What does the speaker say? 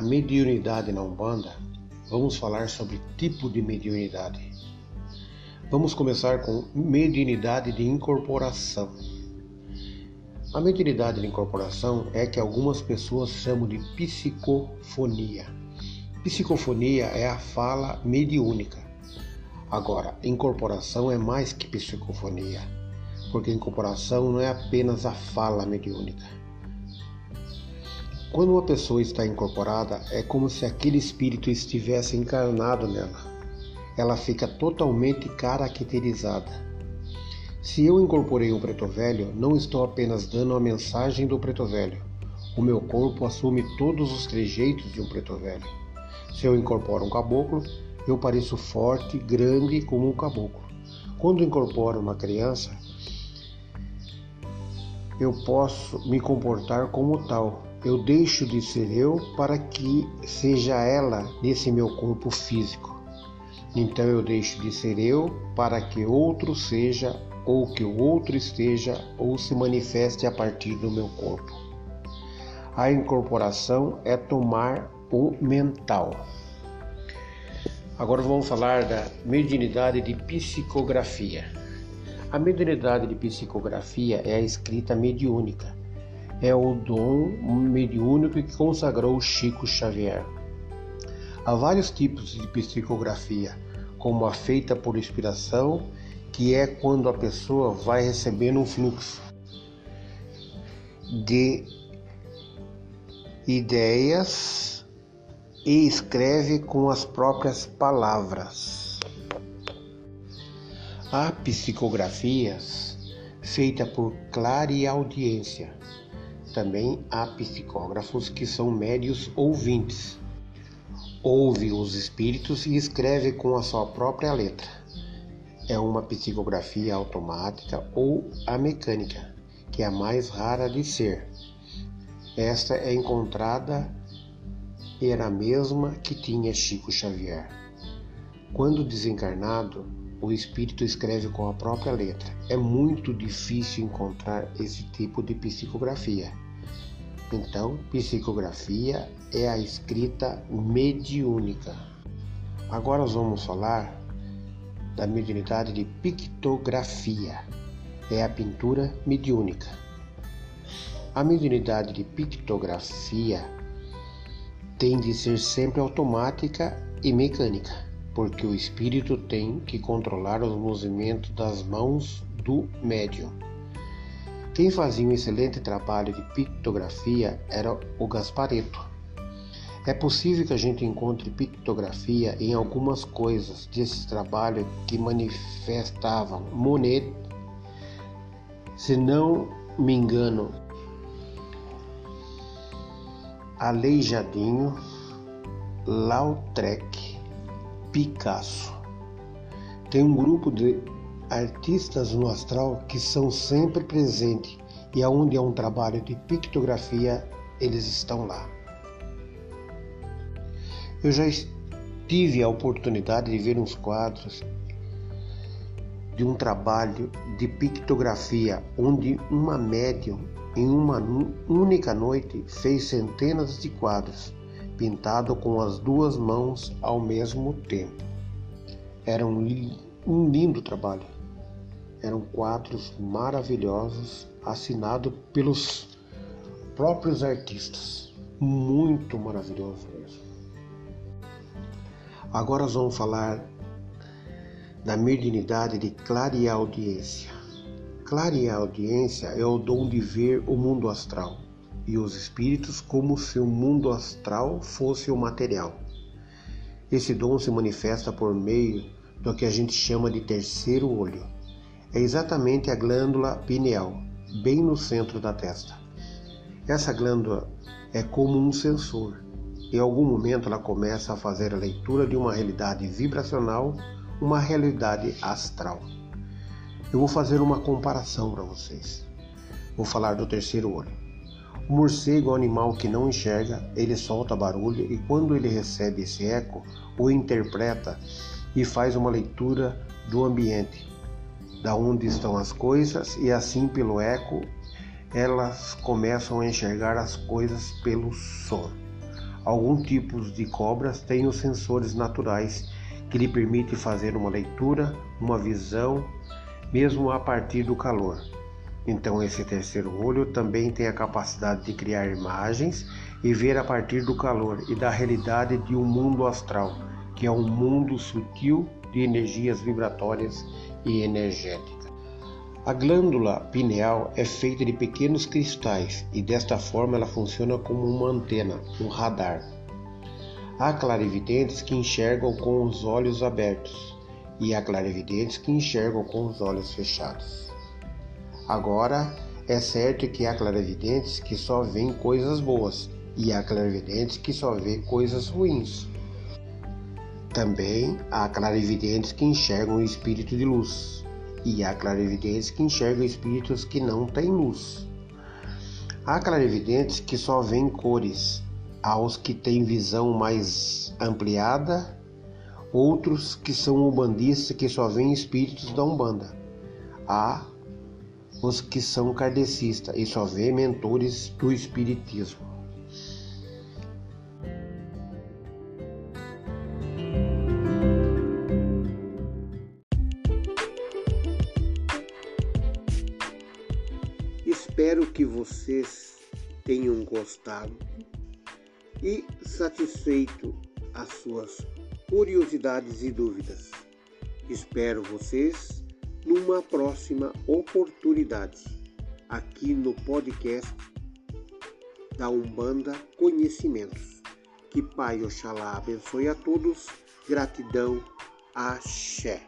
à mediunidade na Umbanda, vamos falar sobre tipo de mediunidade. Vamos começar com mediunidade de incorporação. A mediunidade de incorporação é que algumas pessoas chamam de psicofonia. Psicofonia é a fala mediúnica. Agora, incorporação é mais que psicofonia, porque incorporação não é apenas a fala mediúnica quando uma pessoa está incorporada, é como se aquele espírito estivesse encarnado nela. Ela fica totalmente caracterizada. Se eu incorporei um preto velho, não estou apenas dando a mensagem do preto velho. O meu corpo assume todos os trejeitos de um preto velho. Se eu incorporo um caboclo, eu pareço forte, grande como um caboclo. Quando incorporo uma criança, eu posso me comportar como tal, eu deixo de ser eu para que seja ela nesse meu corpo físico. Então eu deixo de ser eu para que outro seja ou que o outro esteja ou se manifeste a partir do meu corpo. A incorporação é tomar o mental. Agora vamos falar da mediunidade de psicografia. A mediunidade de psicografia é a escrita mediúnica é o dom mediúnico que consagrou Chico Xavier. Há vários tipos de psicografia, como a feita por inspiração, que é quando a pessoa vai recebendo um fluxo de ideias e escreve com as próprias palavras. Há psicografias feitas por clareaudiência, também há psicógrafos que são médios ouvintes. Ouve os espíritos e escreve com a sua própria letra. É uma psicografia automática ou a mecânica, que é a mais rara de ser. Esta é encontrada era a mesma que tinha Chico Xavier. Quando desencarnado, o espírito escreve com a própria letra. É muito difícil encontrar esse tipo de psicografia. Então, psicografia é a escrita mediúnica. Agora nós vamos falar da mediunidade de pictografia. É a pintura mediúnica. A mediunidade de pictografia tem de ser sempre automática e mecânica porque o espírito tem que controlar os movimentos das mãos do médium. Quem fazia um excelente trabalho de pictografia era o Gaspareto. É possível que a gente encontre pictografia em algumas coisas desse trabalho que manifestavam Monet, se não me engano, Aleijadinho, Lautrec, Picasso. Tem um grupo de artistas no astral que são sempre presentes e aonde há um trabalho de pictografia, eles estão lá. Eu já tive a oportunidade de ver uns quadros de um trabalho de pictografia onde uma médium em uma única noite fez centenas de quadros pintado com as duas mãos ao mesmo tempo. Era um, um lindo trabalho. Eram quadros maravilhosos, assinados pelos próprios artistas. Muito maravilhoso mesmo. Agora nós vamos falar da mediunidade de clareaudiência. Clareaudiência é o dom de ver o mundo astral e os espíritos como se o mundo astral fosse o material. Esse dom se manifesta por meio do que a gente chama de terceiro olho. É exatamente a glândula pineal, bem no centro da testa. Essa glândula é como um sensor. Em algum momento ela começa a fazer a leitura de uma realidade vibracional, uma realidade astral. Eu vou fazer uma comparação para vocês. Vou falar do terceiro olho. O morcego é um animal que não enxerga, ele solta barulho e quando ele recebe esse eco, o interpreta e faz uma leitura do ambiente, da onde estão as coisas e assim pelo eco elas começam a enxergar as coisas pelo som. Alguns tipos de cobras têm os sensores naturais que lhe permitem fazer uma leitura, uma visão, mesmo a partir do calor. Então, esse terceiro olho também tem a capacidade de criar imagens e ver a partir do calor e da realidade de um mundo astral, que é um mundo sutil de energias vibratórias e energéticas. A glândula pineal é feita de pequenos cristais e desta forma ela funciona como uma antena, um radar. Há clarividentes que enxergam com os olhos abertos e há clarividentes que enxergam com os olhos fechados. Agora, é certo que há clarividentes que só veem coisas boas e há clarividentes que só vê coisas ruins. Também há clarividentes que enxergam o espírito de luz e há clarividentes que enxergam espíritos que não têm luz. Há clarividentes que só veem cores, há os que têm visão mais ampliada, outros que são umbandistas que só veem espíritos da Umbanda. Há os que são kardecistas e só vê mentores do espiritismo. Espero que vocês tenham gostado e satisfeito as suas curiosidades e dúvidas. Espero vocês numa próxima oportunidade aqui no podcast da Umbanda Conhecimentos. Que Pai Oxalá abençoe a todos. Gratidão. Axé.